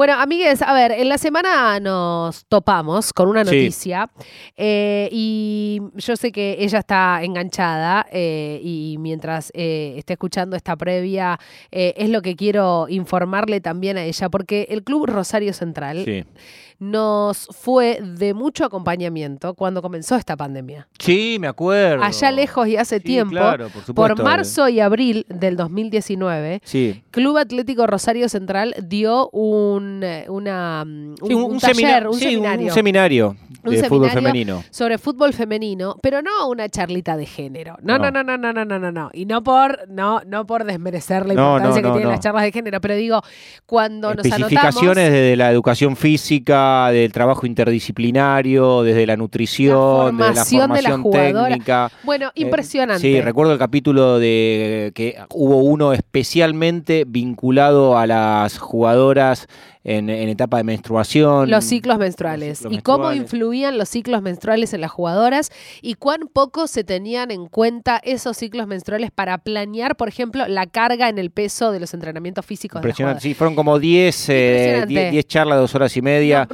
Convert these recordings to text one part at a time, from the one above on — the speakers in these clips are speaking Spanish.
Bueno, amigues, a ver, en la semana nos topamos con una noticia eh, y yo sé que ella está enganchada eh, y mientras eh, esté escuchando esta previa es lo que quiero informarle también a ella, porque el Club Rosario Central nos fue de mucho acompañamiento cuando comenzó esta pandemia. Sí, me acuerdo. Allá lejos y hace tiempo, por, marzo y abril del 2019, Club Atlético Rosario Central dio un, una, un, taller, seminario. un seminario de fútbol femenino. Sobre fútbol femenino, pero no una charlita de género. No, no, no, no, no, no, no, no. no. Y no por, no, no por desmerecer la importancia que tienen las charlas de género, pero digo, cuando nos anotamos... Especificaciones desde la educación física, del trabajo interdisciplinario, desde la nutrición, la formación de la técnica. Bueno, eh, impresionante. sí, recuerdo el capítulo de que hubo uno especialmente vinculado a las jugadoras en, etapa de menstruación. Los ciclos menstruales. y cómo influían los ciclos menstruales en las jugadoras y cuán poco se tenían en cuenta esos ciclos menstruales para planear, por ejemplo, la carga en el peso de los entrenamientos físicos. Impresionante, sí, fueron como 10 eh, charlas, dos horas y media.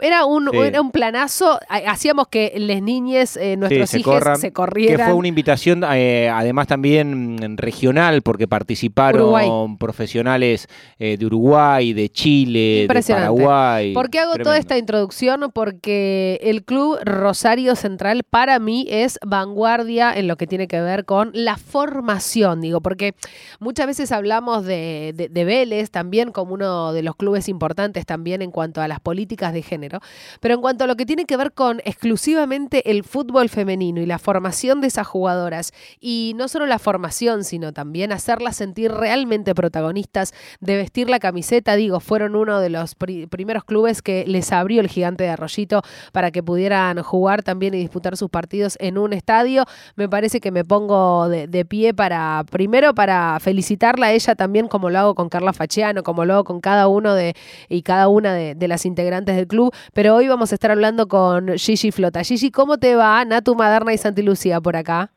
era, un, era un planazo, hacíamos que las niñas, eh, nuestros hijos, se corrieran. Que fue una invitación, eh, además también mm, regional, porque participaron profesionales de Uruguay, de Chile, Impresionante. ¿Por qué hago toda esta introducción? Porque el club Rosario Central para mí es vanguardia en lo que tiene que ver con la formación, digo, porque muchas veces hablamos de, de, Vélez también como uno de los clubes importantes también en cuanto a las políticas de género, pero en cuanto a lo que tiene que ver con exclusivamente el fútbol femenino y la formación de esas jugadoras, y no solo la formación, sino también hacerlas sentir realmente protagonistas de vestir la camiseta, digo, fueron uno de los primeros clubes que les abrió el gigante de Arroyito para que pudieran jugar también y disputar sus partidos en un estadio. Me parece que me pongo de, pie para, primero para felicitarla a ella también, como lo hago con Carla Fachiano, como lo hago con cada uno de y cada una de, las integrantes del club. Pero hoy vamos a estar hablando con Gigi Flota. Gigi, ¿cómo te va? Natu Maderna y Santi Lucía por acá.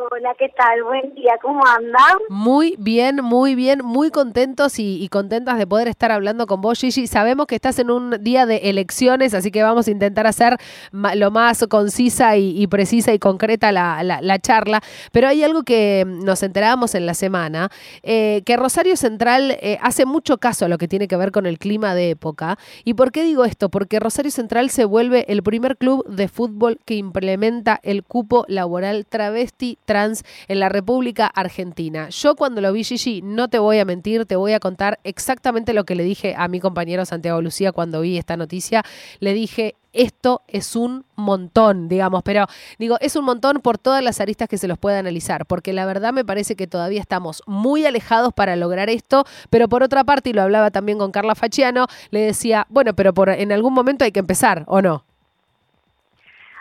Hola, ¿qué tal? Buen día, ¿cómo andan? Muy bien, muy bien, muy contentos y, contentas de poder estar hablando con vos, Gigi. Sabemos que estás en un día de elecciones, así que vamos a intentar hacer lo más concisa y, precisa y concreta la, charla. Pero hay algo que nos enterábamos en la semana, eh, que Rosario Central eh, hace mucho caso a lo que tiene que ver con el clima de época. ¿Y por qué digo esto? Porque Rosario Central se vuelve el primer club de fútbol que implementa el cupo laboral travesti trans en la República Argentina. Yo cuando lo vi, Gigi, no te voy a mentir, te voy a contar exactamente lo que le dije a mi compañero Santiago Lucía cuando vi esta noticia. Le dije, esto es un montón, digamos, pero digo, es un montón por todas las aristas que se los puede analizar, porque la verdad me parece que todavía estamos muy alejados para lograr esto, pero por otra parte, y lo hablaba también con Carla Fachiano, le decía, bueno, pero por, en algún momento hay que empezar, ¿o no?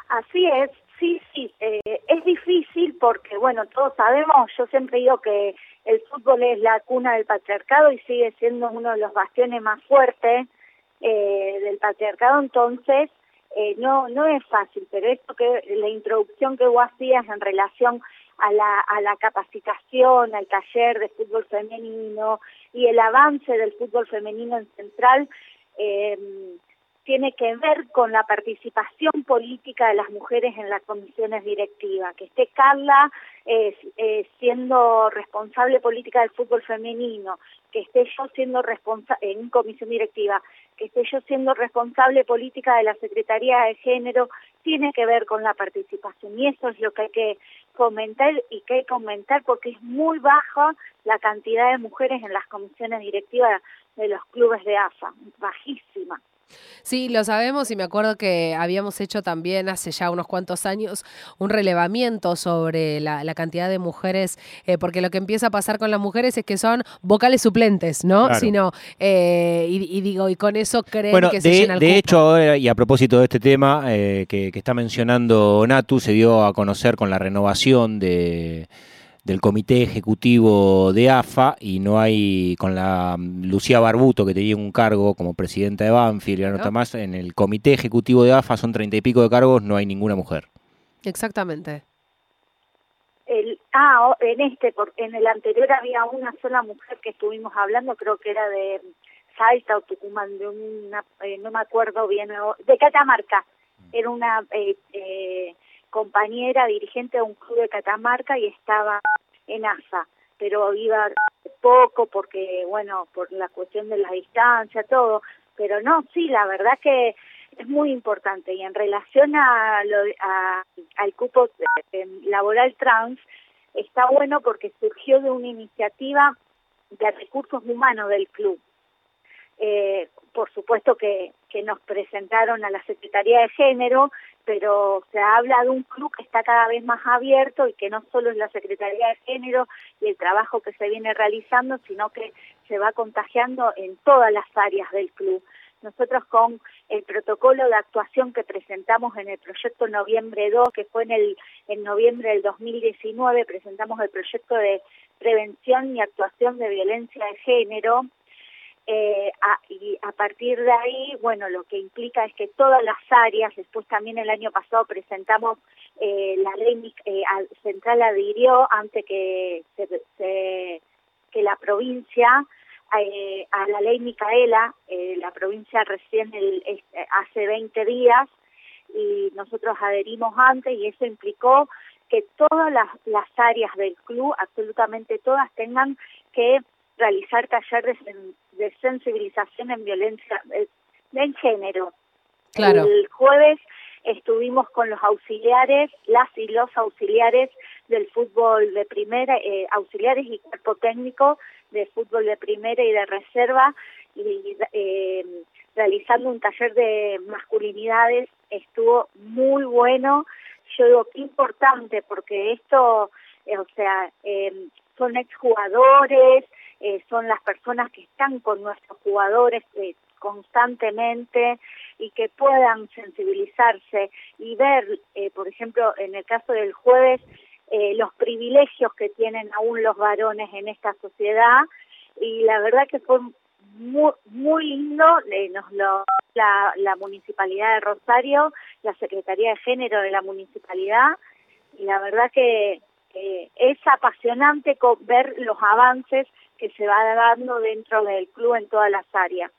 Así es, Sí, sí, eh, es difícil porque, bueno, todos sabemos, yo siempre digo que el fútbol es la cuna del patriarcado y sigue siendo uno de los bastiones más fuertes eh, del patriarcado, entonces eh, no no es fácil, pero esto que la introducción que vos hacías en relación a la, a la capacitación, al taller de fútbol femenino y el avance del fútbol femenino en Central, eh, tiene que ver con la participación política de las mujeres en las comisiones directivas. Que esté Carla eh, siendo responsable política del fútbol femenino, que esté yo siendo responsable en comisión directiva, que esté yo siendo responsable política de la Secretaría de Género, tiene que ver con la participación. Y eso es lo que hay que comentar y que hay que comentar porque es muy baja la cantidad de mujeres en las comisiones directivas de los clubes de AFA, bajísima. Sí, lo sabemos y me acuerdo que habíamos hecho también hace ya unos cuantos años un relevamiento sobre la, cantidad de mujeres, eh, porque lo que empieza a pasar con las mujeres es que son vocales suplentes, ¿no? Sino, eh, y, digo, y con eso creen que se llena el De hecho, y a propósito de este tema eh, que está mencionando Natu, se dio a conocer con la renovación de del comité ejecutivo de AFA y no hay con la mm, Lucía Barbuto que tenía un cargo como presidenta de Banfield y la nota más en el comité ejecutivo de AFA son treinta y pico de cargos no hay ninguna mujer. Exactamente. El, ah en este en el anterior había una sola mujer que estuvimos hablando creo que era de Salta o Tucumán, de una, eh, no me acuerdo bien, de Catamarca. Era una eh, eh, compañera dirigente de un club de Catamarca y estaba en ASA, pero iba poco porque, bueno, por la cuestión de la distancia, todo. Pero no, sí, la verdad que es muy importante. Y en relación a, lo, a al cupo laboral trans, está bueno porque surgió de una iniciativa de recursos humanos del club. Eh, por supuesto que, que nos presentaron a la Secretaría de Género, pero se habla de un club que está cada vez más abierto y que no solo es la Secretaría de Género y el trabajo que se viene realizando, sino que se va contagiando en todas las áreas del club. Nosotros con el protocolo de actuación que presentamos en el proyecto Noviembre 2, que fue en el en noviembre del 2019, presentamos el proyecto de prevención y actuación de violencia de género. Eh, y a partir de ahí, bueno, lo que implica es que todas las áreas, después también el año pasado presentamos eh, la ley eh, central adhirió antes que se, que la provincia eh, a la ley Micaela, eh, la provincia recién el, hace 20 días y nosotros adherimos antes y eso implicó que todas las, las áreas del club, absolutamente todas, tengan que realizar talleres de, sensibilización en violencia eh, en género. Claro. El jueves estuvimos con los auxiliares, las y los auxiliares del fútbol de primera, eh, auxiliares y cuerpo técnico de fútbol de primera y de reserva, y eh, realizando un taller de masculinidades, estuvo muy bueno. Yo digo, qué importante, porque esto, eh, o sea, eh, son exjugadores, eh, son las personas que están con nuestros jugadores eh, constantemente y que puedan sensibilizarse y ver, eh, por ejemplo, en el caso del jueves, eh, los privilegios que tienen aún los varones en esta sociedad. Y la verdad que fue muy, muy lindo, eh, nos lo la, la Municipalidad de Rosario, la Secretaría de Género de la Municipalidad. Y la verdad que es apasionante ver los avances que se va dando dentro del club en todas las áreas.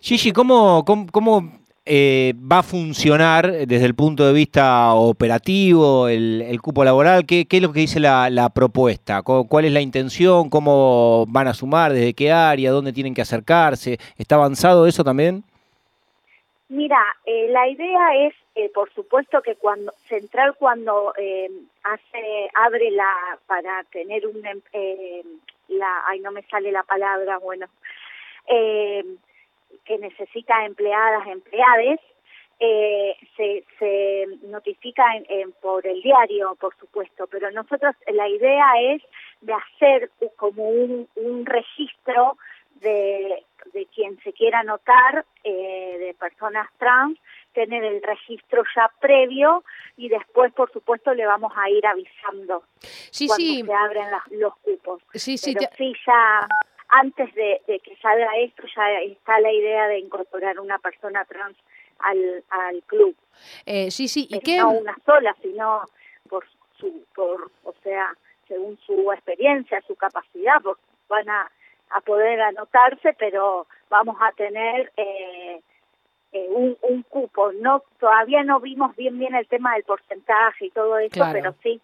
Gigi, ¿cómo, cómo, cómo eh, va a funcionar desde el punto de vista operativo el, el cupo laboral? ¿Qué, ¿Qué, es lo que dice la, la, propuesta? ¿Cuál es la intención? ¿Cómo van a sumar? ¿Desde qué área? ¿Dónde tienen que acercarse? ¿Está avanzado eso también? Mira, eh, la idea es, eh, por supuesto, que cuando Central cuando eh, hace abre la para tener un eh, la ay no me sale la palabra bueno eh, que necesita empleadas, empleades, eh, se, se notifica en, en, por el diario, por supuesto, pero nosotros la idea es de hacer como un, un registro de, de quien se quiera anotar, eh, de personas trans, tener el registro ya previo y después, por supuesto, le vamos a ir avisando sí, cuando sí. se abren los cupos. Sí, sí, Pero sí, ya antes de, de, que salga esto ya está la idea de incorporar una persona trans al, al club. Eh, sí, sí, ¿y es qué? No una sola, sino por su, por, o sea, según su experiencia, su capacidad, porque van a, a poder anotarse, pero vamos a tener eh, eh, un, un cupo. No, todavía no vimos bien bien el tema del porcentaje y todo eso, Claro. pero sí.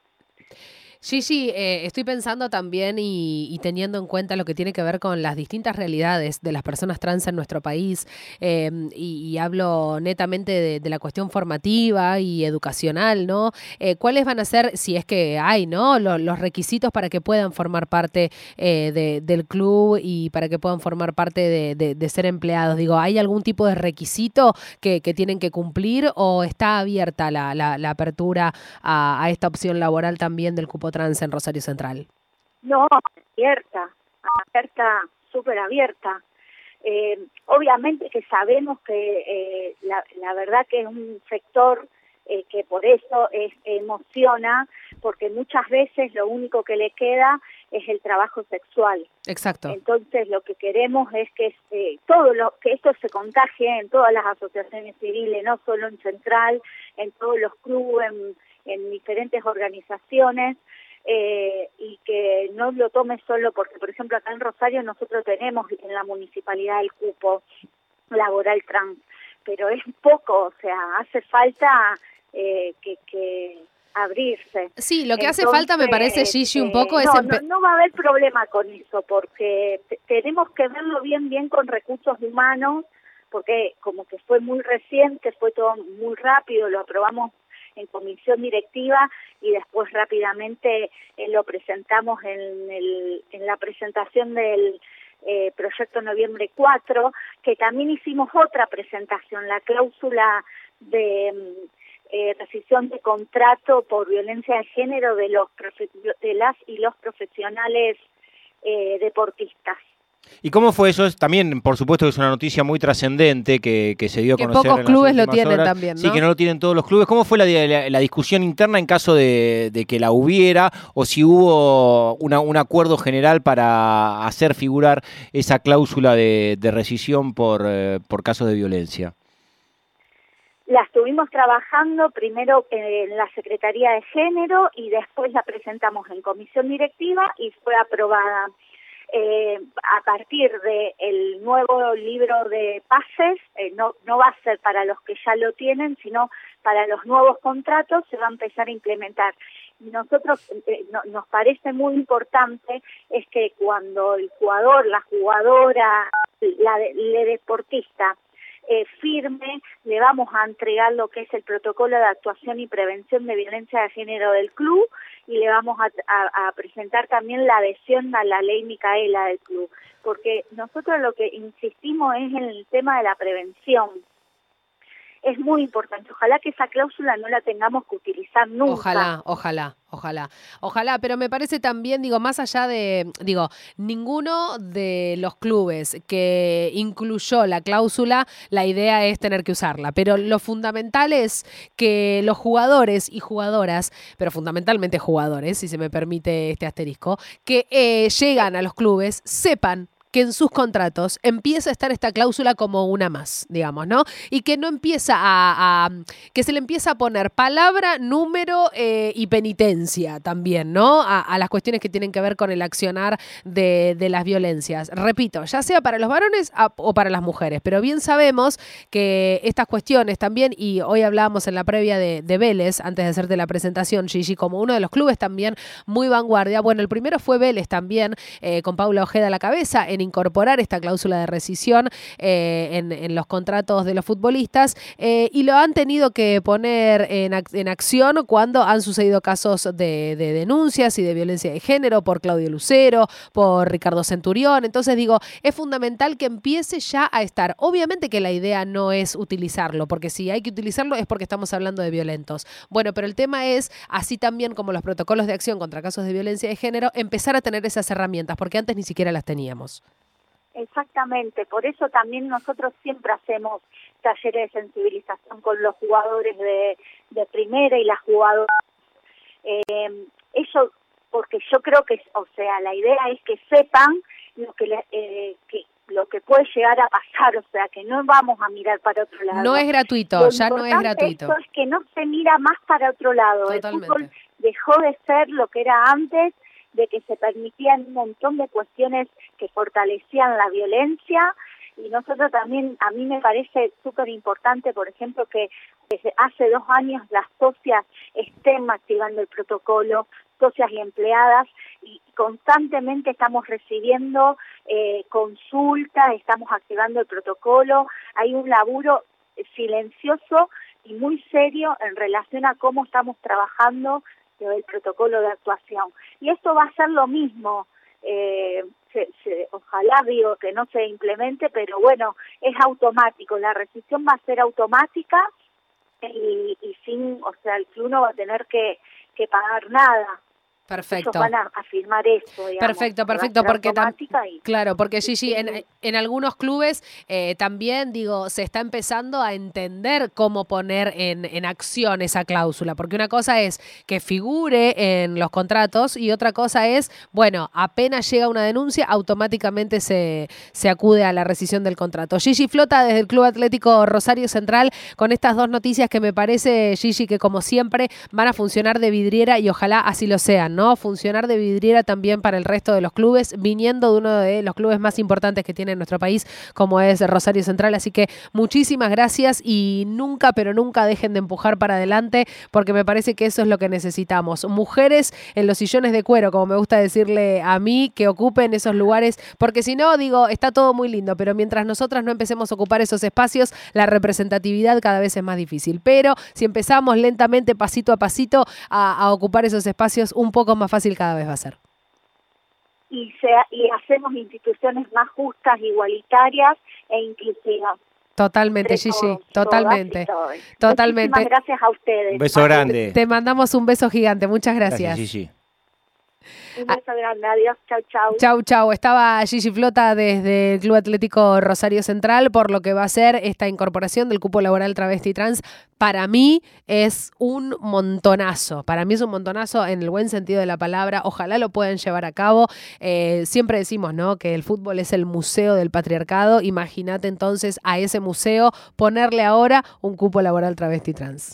Sí, eh, estoy pensando también y, teniendo en cuenta lo que tiene que ver con las distintas realidades de las personas trans en nuestro país eh, y, hablo netamente de, la cuestión formativa y educacional, ¿no? Eh, ¿Cuáles van a ser, si es que hay, ¿no? Lo- los requisitos para que puedan formar parte eh, de- del club y para que puedan formar parte de, ser empleados? Digo, ¿hay algún tipo de requisito que, que tienen que cumplir o está abierta la, la- la apertura a, a esta opción laboral también del cupo trans en Rosario Central? No, abierta, abierta, súper abierta. Eh, obviamente que sabemos que eh, la, la verdad que es un sector eh, que por eso es, emociona, porque muchas veces lo único que le queda es el trabajo sexual. Exacto. Entonces lo que queremos es que eh, todo lo que esto se contagie en todas las asociaciones civiles, no solo en Central, en todos los clubes, en, en diferentes organizaciones, eh, y que no lo tome solo porque, por ejemplo, acá en Rosario nosotros tenemos en la municipalidad el cupo laboral trans, pero es poco, o sea, hace falta eh, que, que abrirse. Sí, lo que hace falta me parece, Gigi, un poco eh, es... No, no, va a haber problema con eso, porque tenemos que verlo bien, bien con recursos humanos, porque como que fue muy reciente, fue todo muy rápido, lo aprobamos en comisión directiva y después rápidamente eh, lo presentamos en, el, en la presentación del eh, proyecto noviembre 4, que también hicimos otra presentación, la cláusula de mm, eh, rescisión de contrato por violencia de género de los de las y los profesionales eh, deportistas. ¿Y cómo fue eso? También, por supuesto, que es una noticia muy trascendente que, que, se dio a que conocer. pocos clubes lo tienen también, ¿no? Sí, que no lo tienen todos los clubes. ¿Cómo fue la, la, la discusión interna en caso de, de, que la hubiera o si hubo una, un acuerdo general para hacer figurar esa cláusula de, de rescisión por, eh, por casos de violencia? La estuvimos trabajando primero en la Secretaría de Género y después la presentamos en comisión directiva y fue aprobada eh, a partir del el nuevo libro de pases, eh, no, no va a ser para los que ya lo tienen, sino para los nuevos contratos se va a empezar a implementar. Nosotros eh, no, nos parece muy importante es que cuando el jugador, la jugadora, la, la deportista eh, firme, le vamos a entregar lo que es el protocolo de actuación y prevención de violencia de género del club y le vamos a, a, a, presentar también la adhesión a la ley Micaela del club, porque nosotros lo que insistimos es en el tema de la prevención. Es muy importante. Ojalá que esa cláusula no la tengamos que utilizar nunca. Ojalá, ojalá. Ojalá, ojalá, pero me parece también, digo, más allá de, digo, ninguno de los clubes que incluyó la cláusula, la idea es tener que usarla, pero lo fundamental es que los jugadores y jugadoras, pero fundamentalmente jugadores, si se me permite este asterisco, que eh, llegan a los clubes, sepan que en sus contratos empieza a estar esta cláusula como una más, digamos, ¿no? Y que no empieza a, que se le empieza a poner palabra, número eh, y penitencia también, ¿no? A, las cuestiones que tienen que ver con el accionar de, de las violencias. Repito, ya sea para los varones o para las mujeres, pero bien sabemos que estas cuestiones también, y hoy hablábamos en la previa de, de Vélez, antes de hacerte la presentación, Gigi, como uno de los clubes también muy vanguardia. Bueno, el primero fue Vélez también, eh, con Paula Ojeda a la cabeza, en incorporar esta cláusula de rescisión eh, en, los contratos de los futbolistas eh, y lo han tenido que poner en, en acción cuando han sucedido casos de, de, denuncias y de violencia de género por Claudio Lucero, por Ricardo Centurión. Entonces digo, es fundamental que empiece ya a estar. Obviamente que la idea no es utilizarlo, porque si hay que utilizarlo es porque estamos hablando de violentos. Bueno, pero el tema es, así también como los protocolos de acción contra casos de violencia de género, empezar a tener esas herramientas, porque antes ni siquiera las teníamos. Exactamente, por eso también nosotros siempre hacemos talleres de sensibilización con los jugadores de, de primera y las jugadoras. Eh, ellos, porque yo creo que, o sea, la idea es que sepan lo que, eh, que lo que puede llegar a pasar, o sea, que no vamos a mirar para otro lado. No es gratuito, lo ya no es gratuito. es que no se mira más para otro lado. Totalmente. El fútbol dejó de ser lo que era antes de que se permitían un montón de cuestiones que fortalecían la violencia. Y nosotros también, a mí me parece súper importante, por ejemplo, que desde hace dos años las socias estén activando el protocolo, socias y empleadas, y constantemente estamos recibiendo eh, consultas, estamos activando el protocolo, hay un laburo silencioso y muy serio en relación a cómo estamos trabajando del protocolo de actuación. Y esto va a ser lo mismo, eh, se, ojalá digo que no se implemente, pero bueno, es automático, la rescisión va a ser automática y, y sin, o sea, el club no va a tener que, que pagar nada. Perfecto. Ellos van a afirmar. Digamos, perfecto, perfecto, porque y... claro, porque Gigi, en, en algunos clubes eh, también, digo, se está empezando a entender cómo poner en, en, acción esa cláusula, porque una cosa es que figure en los contratos y otra cosa es, bueno, apenas llega una denuncia, automáticamente se, se acude a la rescisión del contrato. Gigi Flota desde el Club Atlético Rosario Central con estas dos noticias que me parece, Gigi, que como siempre van a funcionar de vidriera y ojalá así lo sean, ¿no? Funcionar de vidriera también para el resto de los clubes, viniendo de uno de los clubes más importantes que tiene nuestro país, como es Rosario Central. Así que muchísimas gracias y nunca, pero nunca dejen de empujar para adelante, porque me parece que eso es lo que necesitamos. Mujeres en los sillones de cuero, como me gusta decirle a mí, que ocupen esos lugares, porque si no, digo, está todo muy lindo, pero mientras nosotras no empecemos a ocupar esos espacios, la representatividad cada vez es más difícil. Pero si empezamos lentamente, pasito a pasito, a, a ocupar esos espacios, un poco más fácil cada vez va a ser y, sea, y hacemos instituciones más justas, igualitarias e inclusivas. Totalmente, Gigi, totalmente. Totalmente. Muchísimas gracias a ustedes. Un beso grande. Te mandamos un beso gigante, muchas gracias. Gracias, Gigi. Un beso grande, adiós, chau, chau. Chau, chau. Estaba Gigi Flota desde el Club Atlético Rosario Central por lo que va a ser esta incorporación del cupo laboral travesti trans. Para mí es un montonazo. Para mí es un montonazo en el buen sentido de la palabra. Ojalá lo puedan llevar a cabo. Eh, siempre decimos, ¿no? Que el fútbol es el museo del patriarcado. Imagínate entonces a ese museo ponerle ahora un cupo laboral travesti trans.